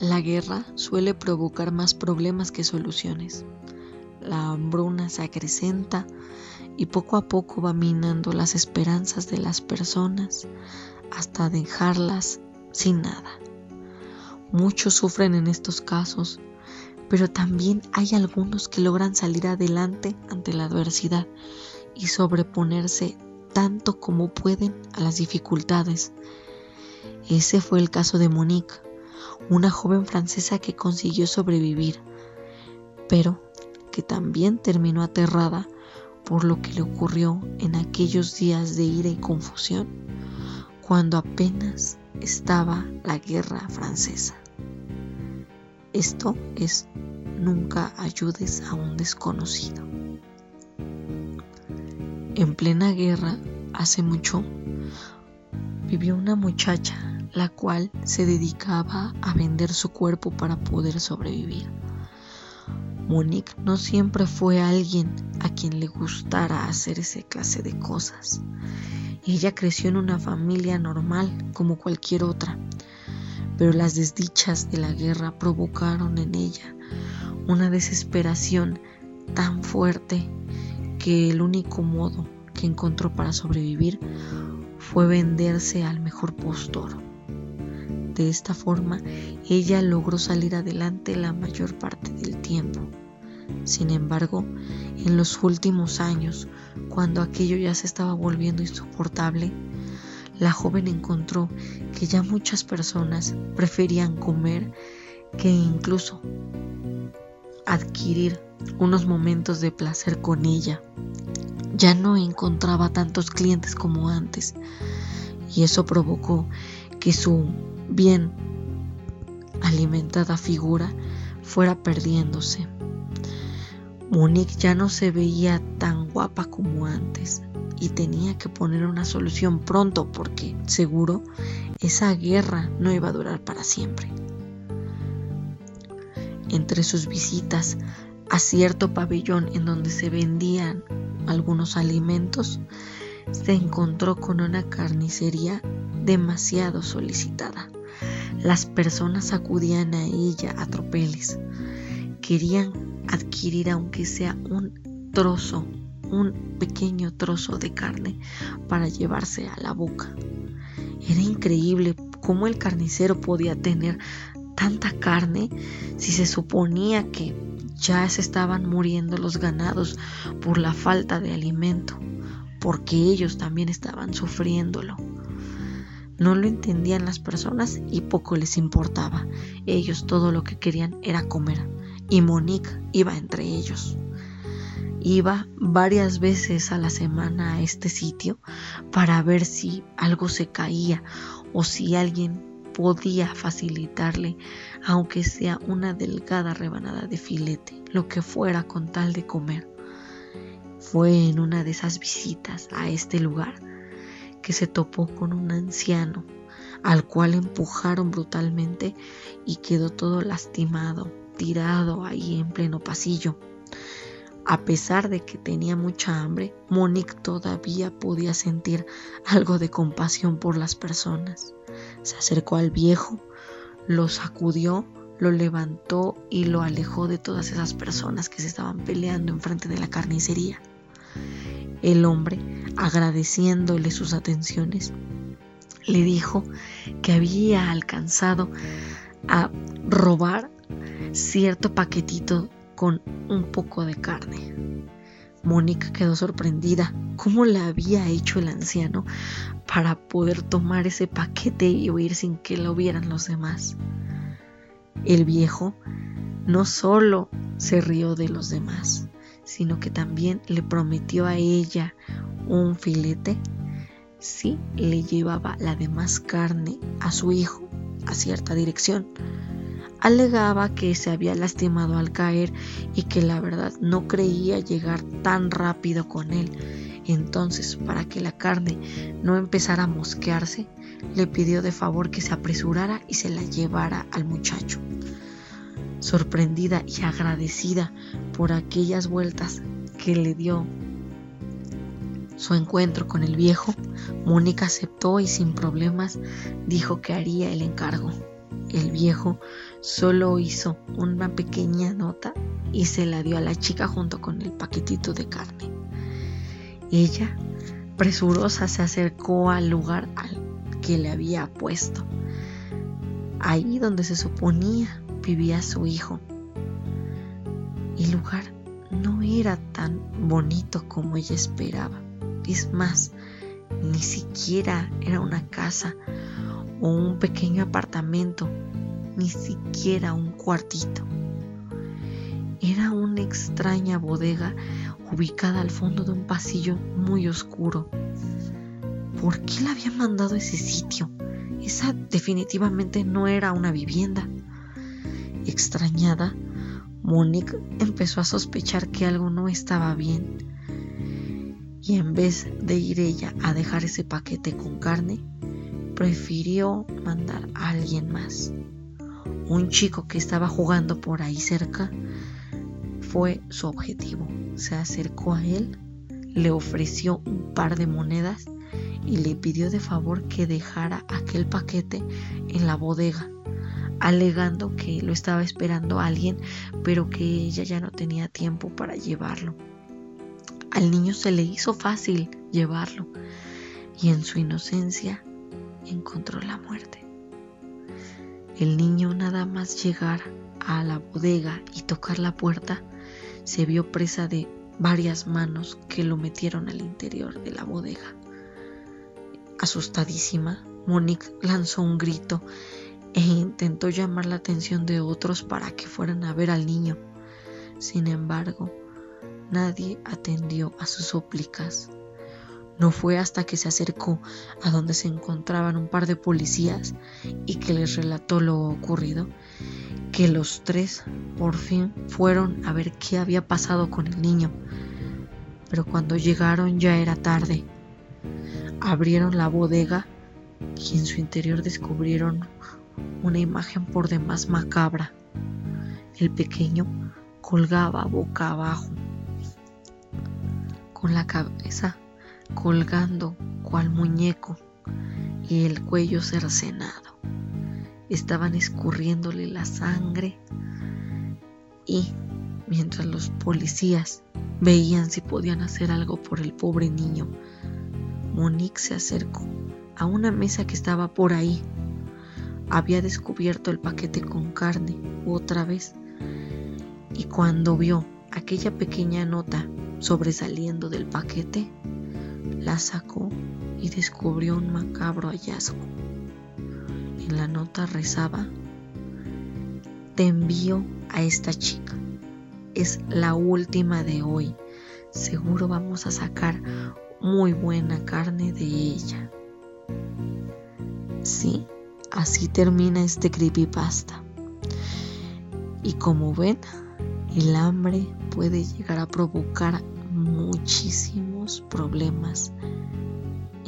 La guerra suele provocar más problemas que soluciones. La hambruna se acrecenta y poco a poco va minando las esperanzas de las personas hasta dejarlas sin nada. Muchos sufren en estos casos, pero también hay algunos que logran salir adelante ante la adversidad y sobreponerse tanto como pueden a las dificultades. Ese fue el caso de Monique, una joven francesa que consiguió sobrevivir, pero que también terminó aterrada por lo que le ocurrió en aquellos días de ira y confusión, cuando apenas estaba la guerra francesa. Esto es nunca ayudes a un desconocido. En plena guerra, hace mucho, vivió una muchacha la cual se dedicaba a vender su cuerpo para poder sobrevivir. Monique no siempre fue alguien a quien le gustara hacer esa clase de cosas. Ella creció en una familia normal como cualquier otra, pero las desdichas de la guerra provocaron en ella una desesperación tan fuerte que el único modo que encontró para sobrevivir fue venderse al mejor postor. De esta forma, ella logró salir adelante la mayor parte del tiempo. Sin embargo, en los últimos años, cuando aquello ya se estaba volviendo insoportable, la joven encontró que ya muchas personas preferían comer que incluso adquirir unos momentos de placer con ella. Ya no encontraba tantos clientes como antes y eso provocó que su bien alimentada figura fuera perdiéndose. Monique ya no se veía tan guapa como antes y tenía que poner una solución pronto porque seguro esa guerra no iba a durar para siempre. Entre sus visitas a cierto pabellón en donde se vendían algunos alimentos, se encontró con una carnicería demasiado solicitada. Las personas acudían a ella a tropeles. Querían adquirir aunque sea un trozo, un pequeño trozo de carne para llevarse a la boca. Era increíble cómo el carnicero podía tener tanta carne si se suponía que ya se estaban muriendo los ganados por la falta de alimento, porque ellos también estaban sufriéndolo. No lo entendían las personas y poco les importaba. Ellos todo lo que querían era comer y Monique iba entre ellos. Iba varias veces a la semana a este sitio para ver si algo se caía o si alguien podía facilitarle, aunque sea una delgada rebanada de filete, lo que fuera con tal de comer. Fue en una de esas visitas a este lugar que se topó con un anciano al cual empujaron brutalmente y quedó todo lastimado, tirado ahí en pleno pasillo. A pesar de que tenía mucha hambre, Monique todavía podía sentir algo de compasión por las personas. Se acercó al viejo, lo sacudió, lo levantó y lo alejó de todas esas personas que se estaban peleando enfrente de la carnicería. El hombre, agradeciéndole sus atenciones, le dijo que había alcanzado a robar cierto paquetito con un poco de carne. Mónica quedó sorprendida cómo le había hecho el anciano para poder tomar ese paquete y huir sin que lo vieran los demás. El viejo no solo se rió de los demás, sino que también le prometió a ella un filete si le llevaba la demás carne a su hijo a cierta dirección alegaba que se había lastimado al caer y que la verdad no creía llegar tan rápido con él. Entonces, para que la carne no empezara a mosquearse, le pidió de favor que se apresurara y se la llevara al muchacho. Sorprendida y agradecida por aquellas vueltas que le dio su encuentro con el viejo, Mónica aceptó y sin problemas dijo que haría el encargo. el viejo solo hizo una pequeña nota y se la dio a la chica junto con el paquetito de carne. Ella, presurosa, se acercó al lugar al que le había puesto, ahí donde se suponía vivía su hijo. El lugar no era tan bonito como ella esperaba. Es más, ni siquiera era una casa o un pequeño apartamento, ni siquiera un cuartito. Era una extraña bodega ubicada al fondo de un pasillo muy oscuro. ¿Por qué la había mandado a ese sitio? Esa definitivamente no era una vivienda. Extrañada, Monique empezó a sospechar que algo no estaba bien. Y en vez de ir ella a dejar ese paquete con carne, prefirió mandar a alguien más. Un chico que estaba jugando por ahí cerca fue su objetivo. Se acercó a él, le ofreció un par de monedas y le pidió de favor que dejara aquel paquete en la bodega, alegando que lo estaba esperando alguien, pero que ella ya no tenía tiempo para llevarlo. Al niño se le hizo fácil llevarlo y en su inocencia encontró la muerte. El niño nada más llegar a la bodega y tocar la puerta, se vio presa de varias manos que lo metieron al interior de la bodega. Asustadísima, Monique lanzó un grito e intentó llamar la atención de otros para que fueran a ver al niño. Sin embargo, nadie atendió a sus súplicas. No fue hasta que se acercó a donde se encontraban un par de policías y que les relató lo ocurrido, que los tres por fin fueron a ver qué había pasado con el niño. Pero cuando llegaron ya era tarde. Abrieron la bodega y en su interior descubrieron una imagen por demás macabra. El pequeño colgaba boca abajo, con la cabeza colgando cual muñeco y el cuello cercenado. Estaban escurriéndole la sangre y mientras los policías veían si podían hacer algo por el pobre niño, Monique se acercó a una mesa que estaba por ahí. Había descubierto el paquete con carne otra vez y cuando vio aquella pequeña nota sobresaliendo del paquete, la sacó y descubrió un macabro hallazgo. En la nota rezaba, te envío a esta chica. Es la última de hoy. Seguro vamos a sacar muy buena carne de ella. Sí, así termina este creepypasta. Y como ven, el hambre puede llegar a provocar muchísimos problemas.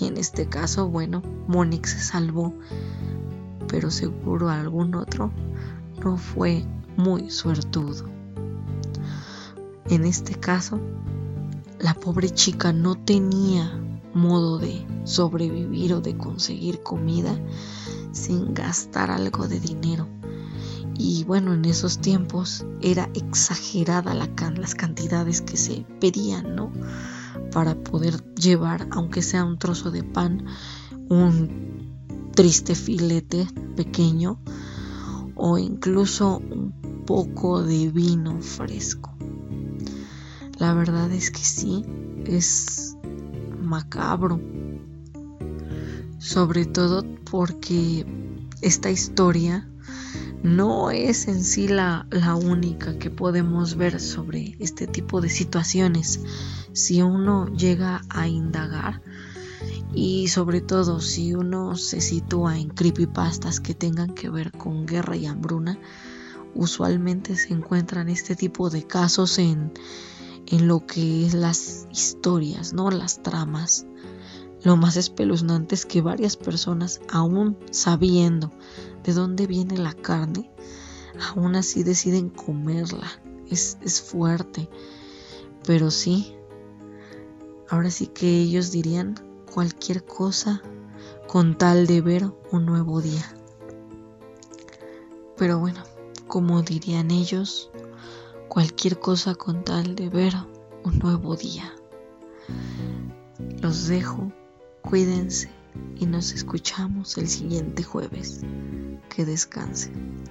Y en este caso, bueno, Monique se salvó, pero seguro algún otro no fue muy suertudo. En este caso, la pobre chica no tenía modo de sobrevivir o de conseguir comida sin gastar algo de dinero. Y bueno, en esos tiempos era exagerada la las cantidades que se pedían, ¿no? Para poder llevar, aunque sea un trozo de pan, un triste filete pequeño o incluso un poco de vino fresco. La verdad es que sí, es macabro. Sobre todo porque esta historia no es en sí la, única que podemos ver sobre este tipo de situaciones. Si uno llega a indagar y sobre todo si uno se sitúa en creepypastas que tengan que ver con guerra y hambruna, usualmente se encuentran este tipo de casos en, en lo que es las historias, ¿no? Las tramas. Lo más espeluznante es que varias personas, aún sabiendo de dónde viene la carne, aún así deciden comerla. Es, es fuerte. Pero sí, ahora sí que ellos dirían cualquier cosa con tal de ver un nuevo día. Pero bueno, como dirían ellos, cualquier cosa con tal de ver un nuevo día. Los dejo, cuídense y nos escuchamos el siguiente jueves. Que descansen.